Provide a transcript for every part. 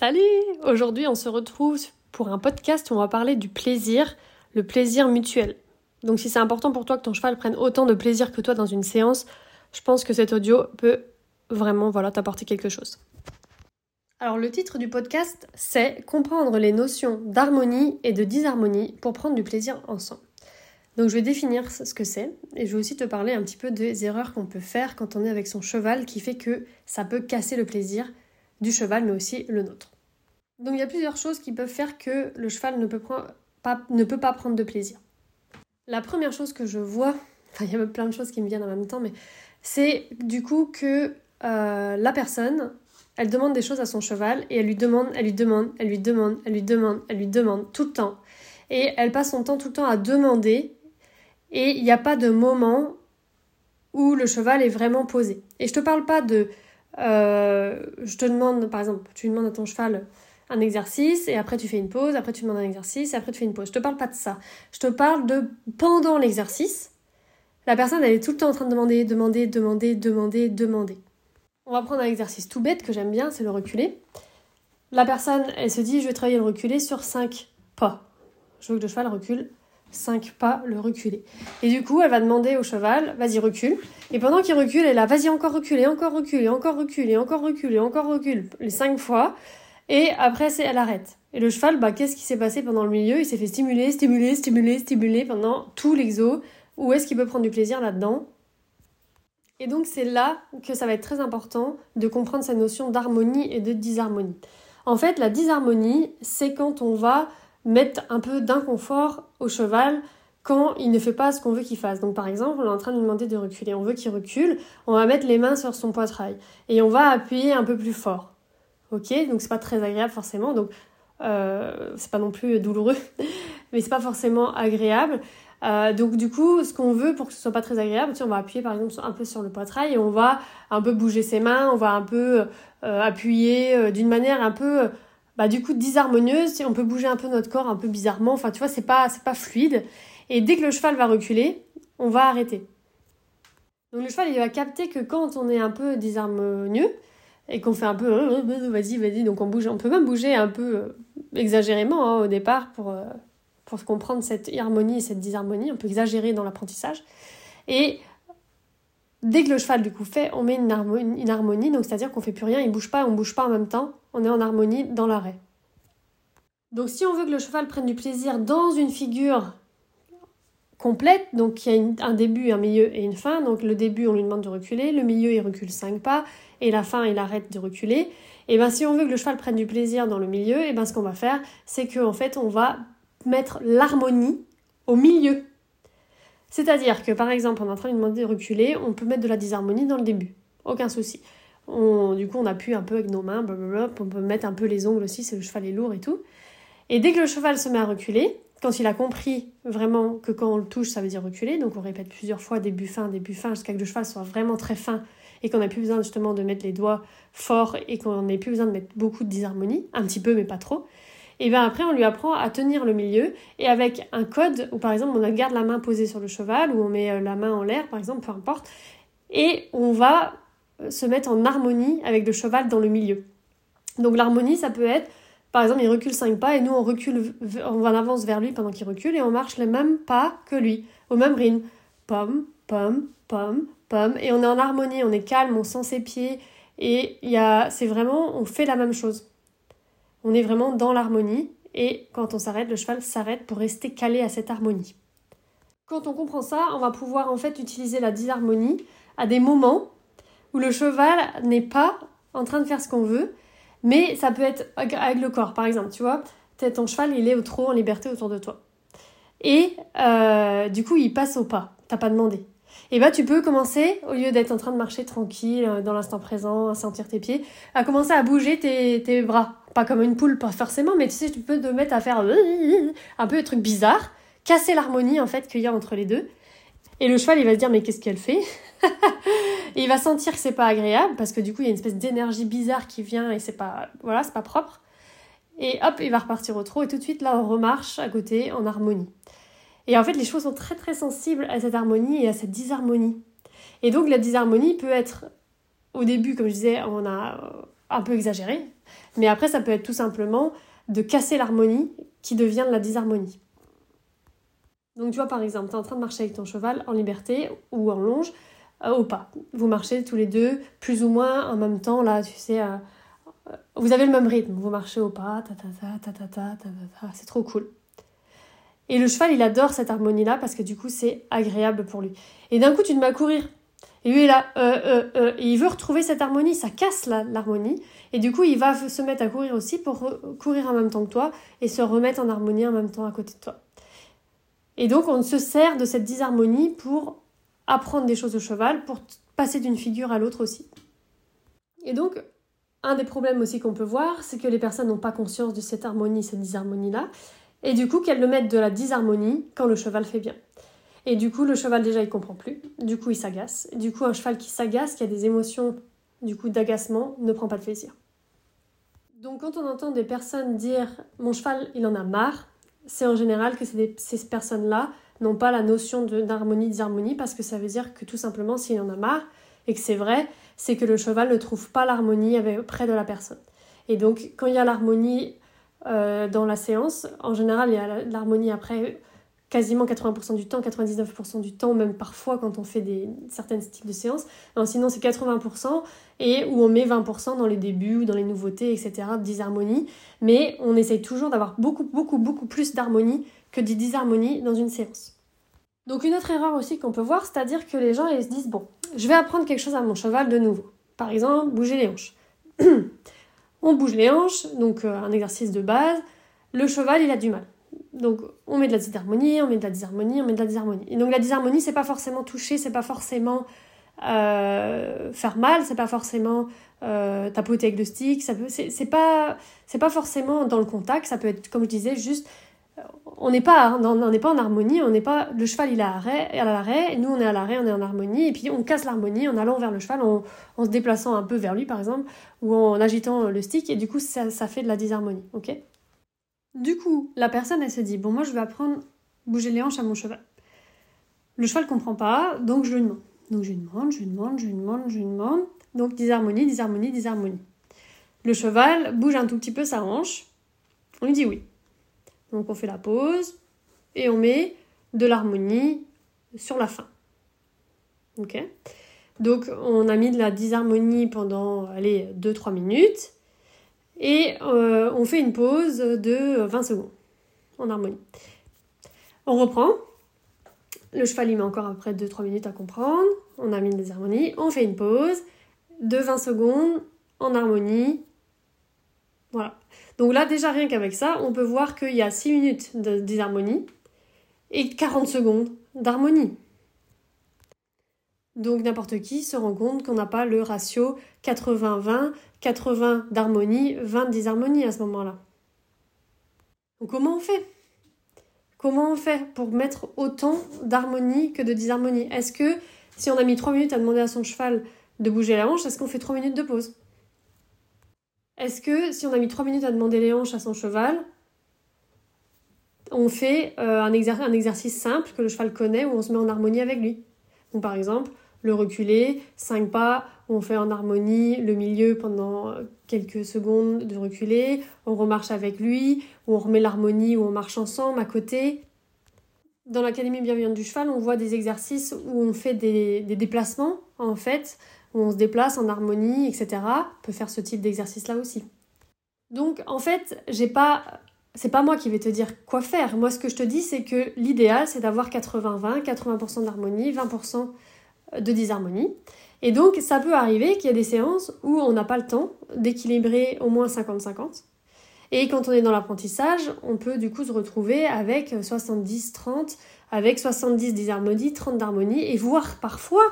Salut Aujourd'hui, on se retrouve pour un podcast où on va parler du plaisir, le plaisir mutuel. Donc si c'est important pour toi que ton cheval prenne autant de plaisir que toi dans une séance, je pense que cet audio peut vraiment t'apporter quelque chose. Alors le titre du podcast, c'est Comprendre les notions d'harmonie et de disharmonie pour prendre du plaisir ensemble. Donc je vais définir ce que c'est et je vais aussi te parler un petit peu des erreurs qu'on peut faire quand on est avec son cheval qui fait que ça peut casser le plaisir du cheval, mais aussi le nôtre. Donc il y a plusieurs choses qui peuvent faire que le cheval ne peut, pas, prendre de plaisir. La première chose que je vois, enfin il y a plein de choses qui me viennent en même temps, mais c'est du coup que euh, la personne, elle demande des choses à son cheval et elle lui demande, elle lui demande, elle lui demande, elle lui demande, elle lui demande tout le temps. Et elle passe son temps tout le temps à demander et il n'y a pas de moment où le cheval est vraiment posé. Et je te parle pas de euh, je te demande, par exemple, tu demandes à ton cheval un exercice et après tu fais une pause, après tu demandes un exercice et après tu fais une pause. Je te parle pas de ça. Je te parle de pendant l'exercice, la personne elle est tout le temps en train de demander, demander, demander, demander, demander. On va prendre un exercice tout bête que j'aime bien, c'est le reculer. La personne elle se dit je vais travailler le reculer sur 5 pas. Je veux que le cheval recule 5 pas, le reculer. Et du coup, elle va demander au cheval, vas-y, recule. Et pendant qu'il recule, elle a, vas-y, encore reculer, encore reculer, encore reculer, encore reculer, encore recule, les 5 fois. Et après, elle arrête. Et le cheval, bah, qu'est-ce qui s'est passé pendant le milieu? Il s'est fait stimuler, stimuler, stimuler, stimuler pendant tout l'exo. Où est-ce qu'il peut prendre du plaisir là-dedans? Et donc, c'est là que ça va être très important de comprendre cette notion d'harmonie et de disharmonie. En fait, la disharmonie, c'est quand on va mettre un peu d'inconfort au cheval quand il ne fait pas ce qu'on veut qu'il fasse. Donc par exemple, on est en train de lui demander de reculer, on veut qu'il recule, on va mettre les mains sur son poitrail et on va appuyer un peu plus fort. Ok, donc c'est pas très agréable forcément, donc euh, c'est pas non plus douloureux, mais c'est pas forcément agréable. Euh, donc du coup, ce qu'on veut pour que ce soit pas très agréable, on va appuyer par exemple un peu sur le poitrail et on va un peu bouger ses mains, on va un peu euh, appuyer d'une manière un peu bah, du coup disharmonieuse, on peut bouger un peu notre corps un peu bizarrement, enfin tu vois, c'est pas, pas fluide. Et dès que le cheval va reculer, on va arrêter. Donc le cheval, il va capter que quand on est un peu disharmonieux, et qu'on fait un peu euh, euh, vas-y, vas-y, donc on bouge, on peut même bouger un peu euh, exagérément hein, au départ pour, pour comprendre cette harmonie et cette disharmonie, on peut exagérer dans l'apprentissage. Et Dès que le cheval du coup fait, on met une harmonie, donc c'est-à-dire qu'on fait plus rien, il bouge pas, on bouge pas en même temps, on est en harmonie dans l'arrêt. Donc si on veut que le cheval prenne du plaisir dans une figure complète, donc il y a un début, un milieu et une fin, donc le début on lui demande de reculer, le milieu il recule 5 pas, et la fin il arrête de reculer, et bien si on veut que le cheval prenne du plaisir dans le milieu, et ben ce qu'on va faire, c'est qu'en fait on va mettre l'harmonie au milieu c'est-à-dire que par exemple, on est en train de lui demander de reculer, on peut mettre de la disharmonie dans le début. Aucun souci. On, du coup, on appuie un peu avec nos mains, blablabla, on peut mettre un peu les ongles aussi, si le cheval est lourd et tout. Et dès que le cheval se met à reculer, quand il a compris vraiment que quand on le touche, ça veut dire reculer, donc on répète plusieurs fois début fin, début fin, jusqu'à que le cheval soit vraiment très fin et qu'on n'ait plus besoin justement de mettre les doigts forts et qu'on n'ait plus besoin de mettre beaucoup de disharmonie, un petit peu mais pas trop et bien après on lui apprend à tenir le milieu et avec un code où par exemple on garde la main posée sur le cheval ou on met euh, la main en l'air par exemple, peu importe, et on va euh, se mettre en harmonie avec le cheval dans le milieu. Donc l'harmonie ça peut être par exemple il recule 5 pas et nous on recule, on avance vers lui pendant qu'il recule et on marche les mêmes pas que lui, au même rythme. Pomme, pomme, pomme, pomme et on est en harmonie, on est calme, on sent ses pieds et c'est vraiment, on fait la même chose. On est vraiment dans l'harmonie et quand on s'arrête, le cheval s'arrête pour rester calé à cette harmonie. Quand on comprend ça, on va pouvoir en fait utiliser la disharmonie à des moments où le cheval n'est pas en train de faire ce qu'on veut, mais ça peut être avec le corps, par exemple, tu vois, ton cheval il est au trot en liberté autour de toi. Et euh, du coup, il passe au pas, t'as pas demandé. Et bah tu peux commencer, au lieu d'être en train de marcher tranquille euh, dans l'instant présent, à sentir tes pieds, à commencer à bouger tes, tes bras. Pas comme une poule, pas forcément, mais tu sais, tu peux te mettre à faire un peu de trucs bizarres, casser l'harmonie en fait qu'il y a entre les deux. Et le cheval, il va se dire mais qu'est-ce qu'elle fait? Il va sentir que c'est pas agréable parce que du coup, il y a une espèce d'énergie bizarre qui vient et c'est pas voilà, c'est pas propre. Et hop, il va repartir au trot et tout de suite là, on remarche à côté en harmonie. Et en fait, les chevaux sont très très sensibles à cette harmonie et à cette disharmonie. Et donc la disharmonie peut être au début, comme je disais, on a un peu exagéré, mais après ça peut être tout simplement de casser l'harmonie qui devient de la disharmonie. Donc tu vois par exemple, tu es en train de marcher avec ton cheval en liberté ou en longe euh, au pas. Vous marchez tous les deux plus ou moins en même temps là, tu sais, euh, vous avez le même rythme, vous marchez au pas, ta ta ta ta ta ta, ta, ta. c'est trop cool. Et le cheval, il adore cette harmonie-là parce que du coup, c'est agréable pour lui. Et d'un coup, tu te mets à courir. Et lui euh, euh, euh, il veut retrouver cette harmonie, ça casse l'harmonie. Et du coup il va se mettre à courir aussi pour courir en même temps que toi et se remettre en harmonie en même temps à côté de toi. Et donc on se sert de cette disharmonie pour apprendre des choses au cheval, pour passer d'une figure à l'autre aussi. Et donc, un des problèmes aussi qu'on peut voir, c'est que les personnes n'ont pas conscience de cette harmonie, cette disharmonie-là, et du coup qu'elles le mettent de la disharmonie quand le cheval fait bien. Et du coup, le cheval déjà il comprend plus, du coup il s'agace. Du coup, un cheval qui s'agace, qui a des émotions du coup d'agacement, ne prend pas de plaisir. Donc quand on entend des personnes dire mon cheval il en a marre, c'est en général que ces personnes-là n'ont pas la notion d'harmonie, disharmonie, parce que ça veut dire que tout simplement, s'il en a marre, et que c'est vrai, c'est que le cheval ne trouve pas l'harmonie près de la personne. Et donc, quand il y a l'harmonie euh, dans la séance, en général, il y a l'harmonie après quasiment 80% du temps, 99% du temps, même parfois quand on fait des, certaines styles de séances. sinon, c'est 80% et où on met 20% dans les débuts ou dans les nouveautés, etc., de disharmonie. Mais on essaye toujours d'avoir beaucoup, beaucoup, beaucoup plus d'harmonie que de disharmonie dans une séance. Donc une autre erreur aussi qu'on peut voir, c'est-à-dire que les gens se disent, bon, je vais apprendre quelque chose à mon cheval de nouveau. Par exemple, bouger les hanches. on bouge les hanches, donc euh, un exercice de base. Le cheval, il a du mal. Donc on met de la disharmonie, on met de la disharmonie, on met de la disharmonie. Et donc la disharmonie, c'est pas forcément toucher, c'est pas forcément euh, faire mal, c'est pas forcément euh, tapoter avec le stick, c'est pas, c'est pas forcément dans le contact, ça peut être, comme je disais, juste, euh, on n'est pas, on n'est pas en harmonie, on n'est pas, le cheval il est à l'arrêt, à l'arrêt, nous on est à l'arrêt, on est en harmonie, et puis on casse l'harmonie en allant vers le cheval, en, en, se déplaçant un peu vers lui par exemple, ou en agitant le stick, et du coup ça, ça fait de la disharmonie, ok? Du coup, la personne, elle se dit, bon, moi, je vais apprendre bouger les hanches à mon cheval. Le cheval comprend pas, donc je lui demande. Donc je lui demande, je lui demande, je lui demande, je lui demande. Donc disharmonie, disharmonie, disharmonie. Le cheval bouge un tout petit peu sa hanche. On lui dit oui. Donc on fait la pause et on met de l'harmonie sur la fin. Ok? Donc on a mis de la disharmonie pendant, allez, 2-3 minutes. Et euh, on fait une pause de 20 secondes en harmonie. On reprend. Le cheval, il met encore après 2-3 minutes à comprendre. On a mis harmonies. On fait une pause de 20 secondes en harmonie. Voilà. Donc là, déjà, rien qu'avec ça, on peut voir qu'il y a 6 minutes de disharmonie et 40 secondes d'harmonie. Donc n'importe qui se rend compte qu'on n'a pas le ratio 80-20, 80 d'harmonie, 20 de disharmonie à ce moment-là. Donc comment on fait? Comment on fait pour mettre autant d'harmonie que de disharmonie? Est-ce que si on a mis 3 minutes à demander à son cheval de bouger la hanche, est-ce qu'on fait 3 minutes de pause? Est-ce que si on a mis 3 minutes à demander les hanches à son cheval, on fait euh, un, un exercice simple que le cheval connaît où on se met en harmonie avec lui? Donc par exemple, le reculer, 5 pas, on fait en harmonie le milieu pendant quelques secondes de reculer, on remarche avec lui, ou on remet l'harmonie, ou on marche ensemble à côté. Dans l'Académie bienveillante du cheval, on voit des exercices où on fait des, déplacements, en fait, où on se déplace en harmonie, etc. On peut faire ce type d'exercice là aussi. Donc, en fait, j'ai pas c'est pas moi qui vais te dire quoi faire. Moi, ce que je te dis, c'est que l'idéal, c'est d'avoir 80-20, 80%, d'harmonie, 20% de disharmonie. Et donc, ça peut arriver qu'il y a des séances où on n'a pas le temps d'équilibrer au moins 50-50. Et quand on est dans l'apprentissage, on peut du coup se retrouver avec 70-30, avec 70 disharmonies, 30 d'harmonie, et voir parfois,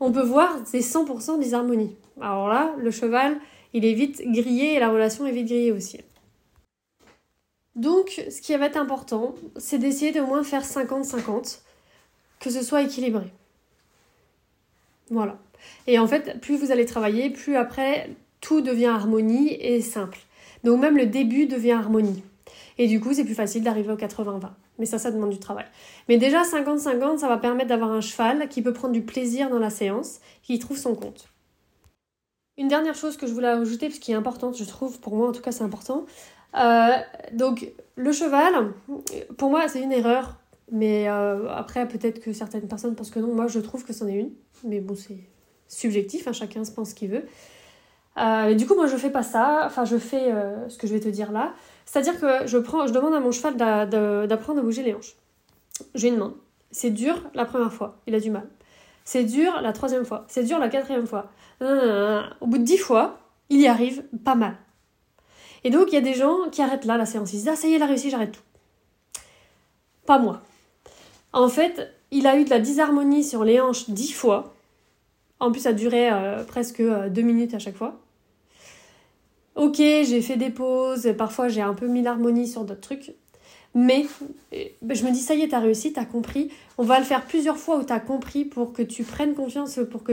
on peut voir des 100% disharmonie. Alors là, le cheval, il est vite grillé et la relation est vite grillée aussi. Donc, ce qui va être important, c'est d'essayer de moins faire 50-50, que ce soit équilibré. Voilà. Et en fait, plus vous allez travailler, plus après, tout devient harmonie et simple. Donc même le début devient harmonie. Et du coup, c'est plus facile d'arriver au 80-20. Mais ça, ça demande du travail. Mais déjà, 50-50, ça va permettre d'avoir un cheval qui peut prendre du plaisir dans la séance, qui trouve son compte. Une dernière chose que je voulais ajouter, parce qui est importante, je trouve, pour moi en tout cas c'est important. Euh, donc le cheval, pour moi c'est une erreur, mais euh, après peut-être que certaines personnes pensent que non, moi je trouve que c'en est une, mais bon c'est subjectif, hein, chacun se pense ce qu'il veut. Euh, du coup moi je fais pas ça, enfin je fais ce que je vais te dire là, c'est-à-dire que je, prends, je demande à mon cheval d'apprendre à bouger les hanches. Je lui demande, c'est dur la première fois, il a du mal. C'est dur la troisième fois. C'est dur la quatrième fois. Au bout de dix fois, il y arrive pas mal. Et donc, il y a des gens qui arrêtent là la séance. Ils disent Ah, ça y est, il a réussi, j'arrête tout. Pas moi. En fait, il a eu de la disharmonie sur les hanches dix fois. En plus, ça durait euh, presque euh, deux minutes à chaque fois. Ok, j'ai fait des pauses, parfois j'ai un peu mis l'harmonie sur d'autres trucs. Mais euh, je me dis, ça y est, t'as réussi, t'as compris. On va le faire plusieurs fois où t'as compris pour que tu prennes confiance, pour que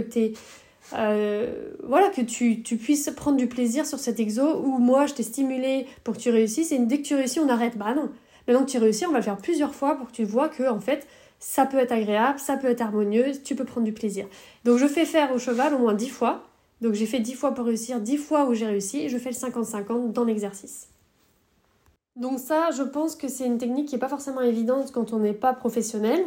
voilà, que tu, tu, puisses prendre du plaisir sur cet exo où moi je t'ai stimulé pour que tu réussisses et dès que tu réussis, on arrête. Bah non. Maintenant que tu réussis, on va le faire plusieurs fois pour que tu vois que en fait, ça peut être agréable, ça peut être harmonieux, tu peux prendre du plaisir. Donc je fais faire au cheval au moins 10 fois. Donc j'ai fait 10 fois pour réussir, 10 fois où j'ai réussi et je fais le 50-50 dans l'exercice. Donc ça, je pense que c'est une technique qui n'est pas forcément évidente quand on n'est pas professionnel.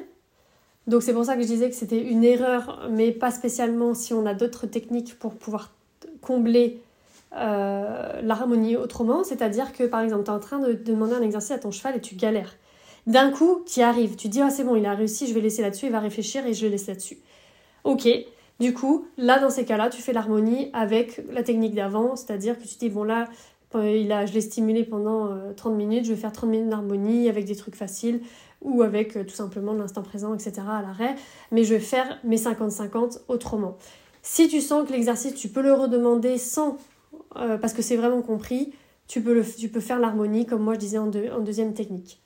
Donc c'est pour ça que je disais que c'était une erreur, mais pas spécialement si on a d'autres techniques pour pouvoir combler euh, l'harmonie autrement. C'est-à-dire que par exemple, tu es en train de demander un exercice à ton cheval et tu galères. D'un coup, tu y arrives, tu dis ah c'est bon, il a réussi, je vais laisser là-dessus, il va réfléchir et je le laisse là-dessus. Ok, du coup, là dans ces cas-là, tu fais l'harmonie avec la technique d'avant, c'est-à-dire que tu dis bon là, il a, je l'ai stimulé pendant 30 euh, minutes, je vais faire 30 minutes d'harmonie avec des trucs faciles ou avec euh, tout simplement l'instant présent, etc. à l'arrêt. Mais je vais faire mes 50-50 autrement. Si tu sens que l'exercice, tu peux le redemander sans, euh, parce que c'est vraiment compris, tu peux, faire l'harmonie comme moi je disais en, en deuxième technique.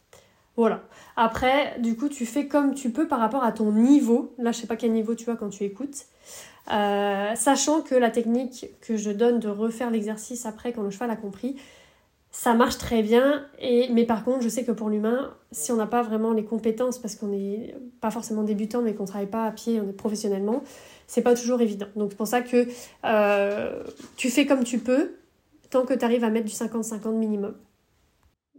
Voilà. Après, du coup, tu fais comme tu peux par rapport à ton niveau. Là, je sais pas quel niveau tu as quand tu écoutes. Euh, sachant que la technique que je donne de refaire l'exercice après quand le cheval a compris, ça marche très bien. Et, mais par contre, je sais que pour l'humain, si on n'a pas vraiment les compétences, parce qu'on n'est pas forcément débutant, mais qu'on travaille pas à pied, on est professionnellement, c'est pas toujours évident. Donc c'est pour ça que euh, tu fais comme tu peux, tant que tu arrives à mettre du 50-50 minimum.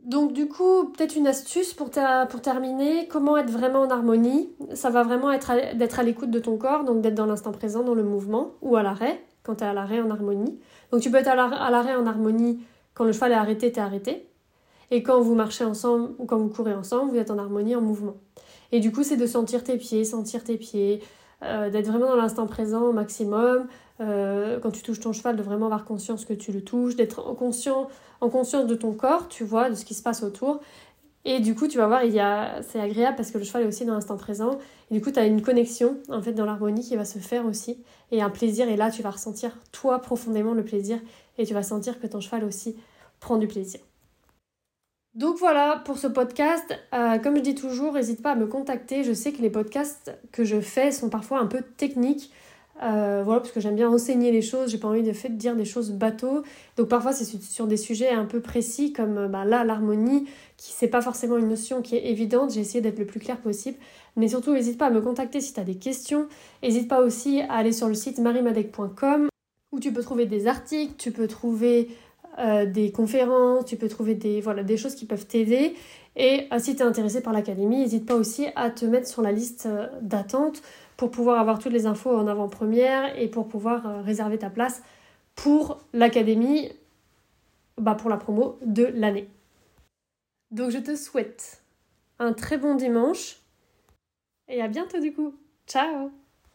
Donc du coup, peut-être une astuce pour, pour terminer, comment être vraiment en harmonie? Ça va vraiment être d'être à l'écoute de ton corps, donc d'être dans l'instant présent, dans le mouvement, ou à l'arrêt, quand tu es à l'arrêt en harmonie. Donc tu peux être à l'arrêt en harmonie quand le cheval est arrêté, tu es arrêté. Et quand vous marchez ensemble ou quand vous courez ensemble, vous êtes en harmonie, en mouvement. Et du coup, c'est de sentir tes pieds, sentir tes pieds, euh, d'être vraiment dans l'instant présent au maximum. Euh, quand tu touches ton cheval, de vraiment avoir conscience que tu le touches, d'être en, conscient, en conscience de ton corps, tu vois, de ce qui se passe autour. Et du coup, tu vas voir, il y a... c'est agréable parce que le cheval est aussi dans l'instant présent. Et du coup, tu as une connexion en fait dans l'harmonie qui va se faire aussi. Et un plaisir. Et là, tu vas ressentir toi profondément le plaisir. Et tu vas sentir que ton cheval aussi prend du plaisir. Donc voilà pour ce podcast. Euh, comme je dis toujours, n'hésite pas à me contacter. Je sais que les podcasts que je fais sont parfois un peu techniques. Euh, voilà, parce que j'aime bien enseigner les choses, j'ai pas envie de, fait, dire des choses bateaux. Donc parfois c'est sur des sujets un peu précis, comme euh, bah, là l'harmonie, qui c'est pas forcément une notion qui est évidente. J'ai essayé d'être le plus clair possible. Mais surtout, n'hésite pas à me contacter si tu as des questions. N'hésite pas aussi à aller sur le site marimadec.com où tu peux trouver des articles, tu peux trouver euh, des conférences, tu peux trouver des, voilà, des choses qui peuvent t'aider. Et euh, si tu es intéressé par l'académie, n'hésite pas aussi à te mettre sur la liste euh, d'attente pour pouvoir avoir toutes les infos en avant-première et pour pouvoir réserver ta place pour l'académie, bah pour la promo de l'année. Donc je te souhaite un très bon dimanche et à bientôt du coup. Ciao